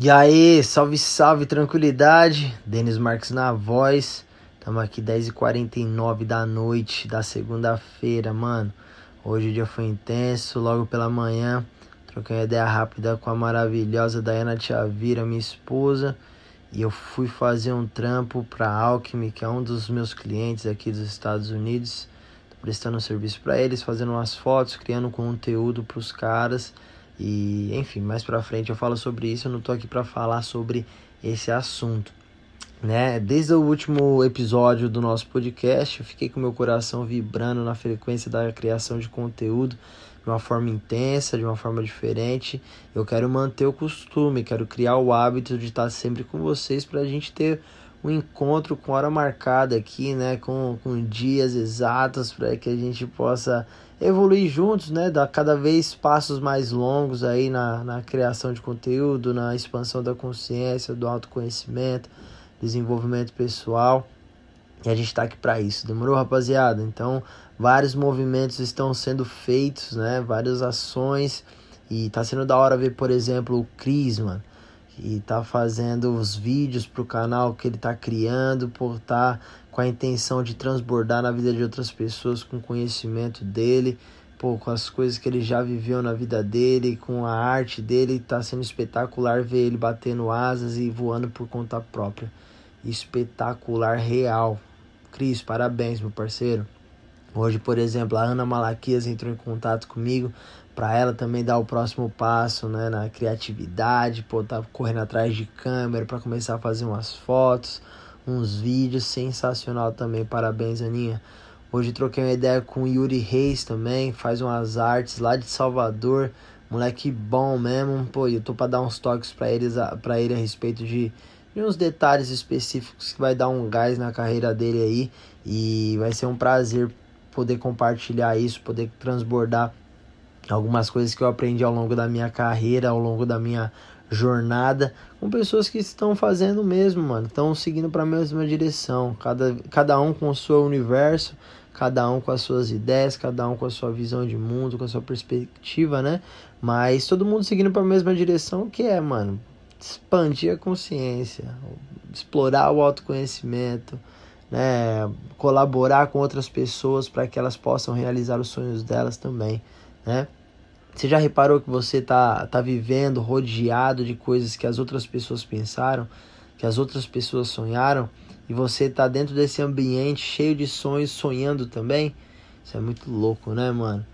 E aí, salve, salve, tranquilidade. Denis Marques na voz. Estamos aqui 10h49 da noite da segunda-feira, mano. Hoje o dia foi intenso, logo pela manhã. Troquei uma ideia rápida com a maravilhosa Dayana Tiavira, minha esposa. E eu fui fazer um trampo pra Alchemy, que é um dos meus clientes aqui dos Estados Unidos. Tô prestando um serviço para eles, fazendo umas fotos, criando conteúdo pros caras. E, enfim, mais pra frente eu falo sobre isso, eu não tô aqui para falar sobre esse assunto. Né? Desde o último episódio do nosso podcast, eu fiquei com meu coração vibrando na frequência da criação de conteúdo de uma forma intensa, de uma forma diferente. Eu quero manter o costume, quero criar o hábito de estar sempre com vocês para a gente ter um encontro com hora marcada aqui, né? Com, com dias exatos para que a gente possa evoluir juntos, né? Dar cada vez passos mais longos aí na, na criação de conteúdo, na expansão da consciência, do autoconhecimento, desenvolvimento pessoal. E a gente está aqui para isso. Demorou, rapaziada? Então, vários movimentos estão sendo feitos, né? Várias ações. E tá sendo da hora ver, por exemplo, o Cris, mano. E tá fazendo os vídeos pro canal que ele tá criando, por tá com a intenção de transbordar na vida de outras pessoas com o conhecimento dele, pô, com as coisas que ele já viveu na vida dele, com a arte dele, tá sendo espetacular ver ele batendo asas e voando por conta própria. Espetacular real. Cris, parabéns, meu parceiro. Hoje, por exemplo, a Ana Malaquias entrou em contato comigo para ela também dar o próximo passo, né, na criatividade, pô, tá correndo atrás de câmera para começar a fazer umas fotos uns vídeos sensacional também. Parabéns, Aninha. Hoje troquei uma ideia com o Yuri Reis também, faz umas artes lá de Salvador. Moleque bom mesmo. Pô, eu tô pra dar uns toques pra, eles, pra ele a respeito de uns detalhes específicos que vai dar um gás na carreira dele aí. E vai ser um prazer poder compartilhar isso, poder transbordar algumas coisas que eu aprendi ao longo da minha carreira, ao longo da minha jornada com pessoas que estão fazendo mesmo, mano. Estão seguindo para a mesma direção. Cada, cada um com o seu universo, cada um com as suas ideias, cada um com a sua visão de mundo, com a sua perspectiva, né? Mas todo mundo seguindo para a mesma direção, que é, mano, expandir a consciência, explorar o autoconhecimento, né? Colaborar com outras pessoas para que elas possam realizar os sonhos delas também, né? Você já reparou que você tá, tá vivendo rodeado de coisas que as outras pessoas pensaram, que as outras pessoas sonharam, e você tá dentro desse ambiente cheio de sonhos, sonhando também? Isso é muito louco, né, mano?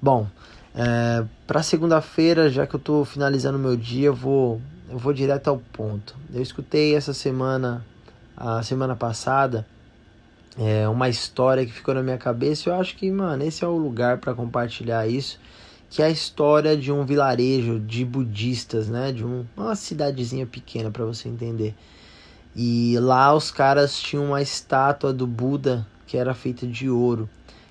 Bom, é, para segunda-feira, já que eu tô finalizando meu dia, eu vou, eu vou direto ao ponto. Eu escutei essa semana, a semana passada, é, uma história que ficou na minha cabeça. Eu acho que, mano, esse é o lugar para compartilhar isso que é a história de um vilarejo de budistas, né? De um, uma cidadezinha pequena para você entender. E lá os caras tinham uma estátua do Buda que era feita de ouro.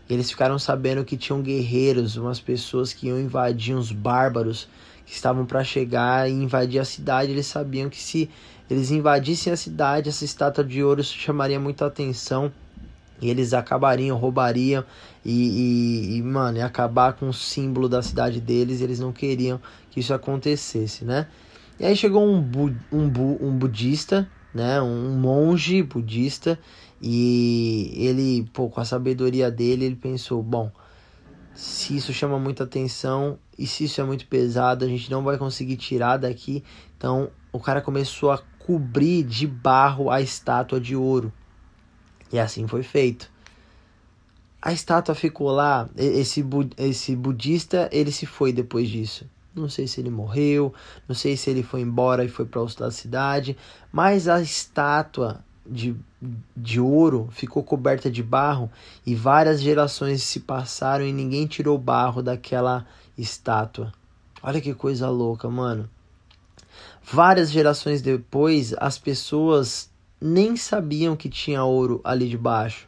E eles ficaram sabendo que tinham guerreiros, umas pessoas que iam invadir uns bárbaros que estavam para chegar e invadir a cidade. Eles sabiam que se eles invadissem a cidade, essa estátua de ouro chamaria muita atenção e eles acabariam, roubariam e, e, e, mano, ia acabar com o símbolo da cidade deles. Eles não queriam que isso acontecesse, né? E aí chegou um, bu, um, bu, um budista, né? Um monge budista. E ele, pô, com a sabedoria dele, ele pensou: bom, se isso chama muita atenção e se isso é muito pesado, a gente não vai conseguir tirar daqui. Então o cara começou a cobrir de barro a estátua de ouro. E assim foi feito. A estátua ficou lá, esse, esse budista, ele se foi depois disso. Não sei se ele morreu, não sei se ele foi embora e foi para outra cidade, mas a estátua de, de ouro ficou coberta de barro e várias gerações se passaram e ninguém tirou barro daquela estátua. Olha que coisa louca, mano. Várias gerações depois, as pessoas nem sabiam que tinha ouro ali debaixo.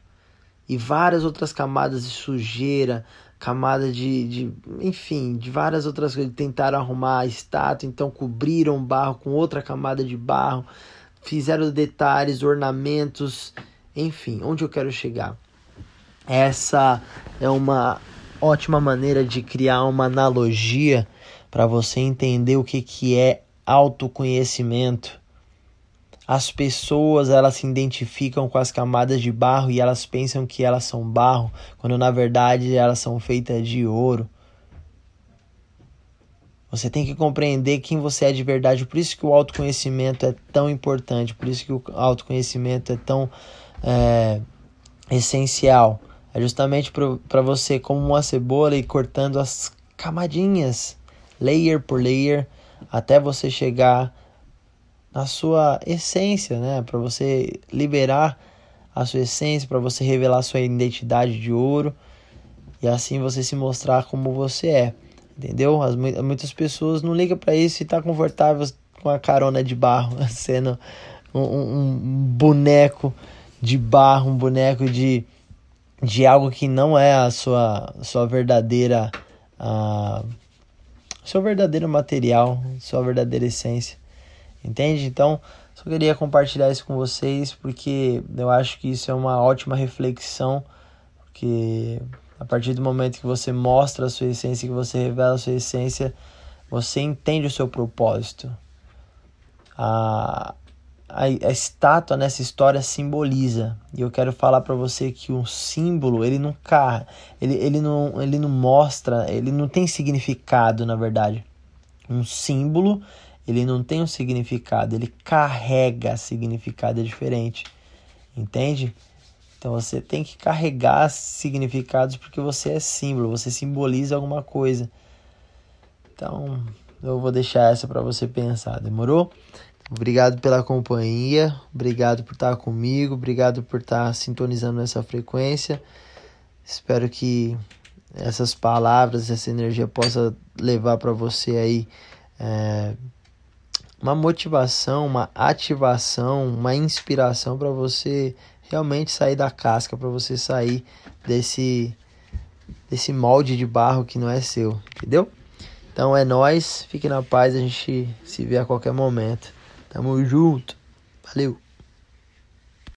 E várias outras camadas de sujeira, camada de, de enfim, de várias outras coisas. Tentaram arrumar a estátua, então cobriram o barro com outra camada de barro, fizeram detalhes, ornamentos, enfim, onde eu quero chegar? Essa é uma ótima maneira de criar uma analogia para você entender o que, que é autoconhecimento. As pessoas elas se identificam com as camadas de barro e elas pensam que elas são barro, quando na verdade elas são feitas de ouro. Você tem que compreender quem você é de verdade. Por isso que o autoconhecimento é tão importante. Por isso que o autoconhecimento é tão é, essencial. É justamente para você, como uma cebola, ir cortando as camadinhas, layer por layer, até você chegar na sua essência, né? Para você liberar a sua essência, para você revelar sua identidade de ouro e assim você se mostrar como você é. Entendeu? As, muitas pessoas não ligam para isso e tá confortável com a carona de barro, sendo um, um, um boneco de barro, um boneco de, de algo que não é a sua, sua verdadeira a seu verdadeiro material, sua verdadeira essência. Entende? Então, só queria compartilhar isso com vocês porque eu acho que isso é uma ótima reflexão, porque a partir do momento que você mostra a sua essência, que você revela a sua essência, você entende o seu propósito. A, a, a estátua nessa história simboliza. E eu quero falar para você que um símbolo, ele não carra, ele, ele, não, ele não mostra, ele não tem significado, na verdade. Um símbolo, ele não tem um significado, ele carrega significado é diferente. Entende? Então você tem que carregar significados porque você é símbolo, você simboliza alguma coisa. Então, eu vou deixar essa para você pensar, demorou? Obrigado pela companhia, obrigado por estar comigo, obrigado por estar sintonizando nessa frequência. Espero que essas palavras, essa energia possa levar para você aí é, uma motivação, uma ativação, uma inspiração para você realmente sair da casca, para você sair desse desse molde de barro que não é seu, entendeu? Então é nós, fique na paz, a gente se vê a qualquer momento. Tamo junto. Valeu.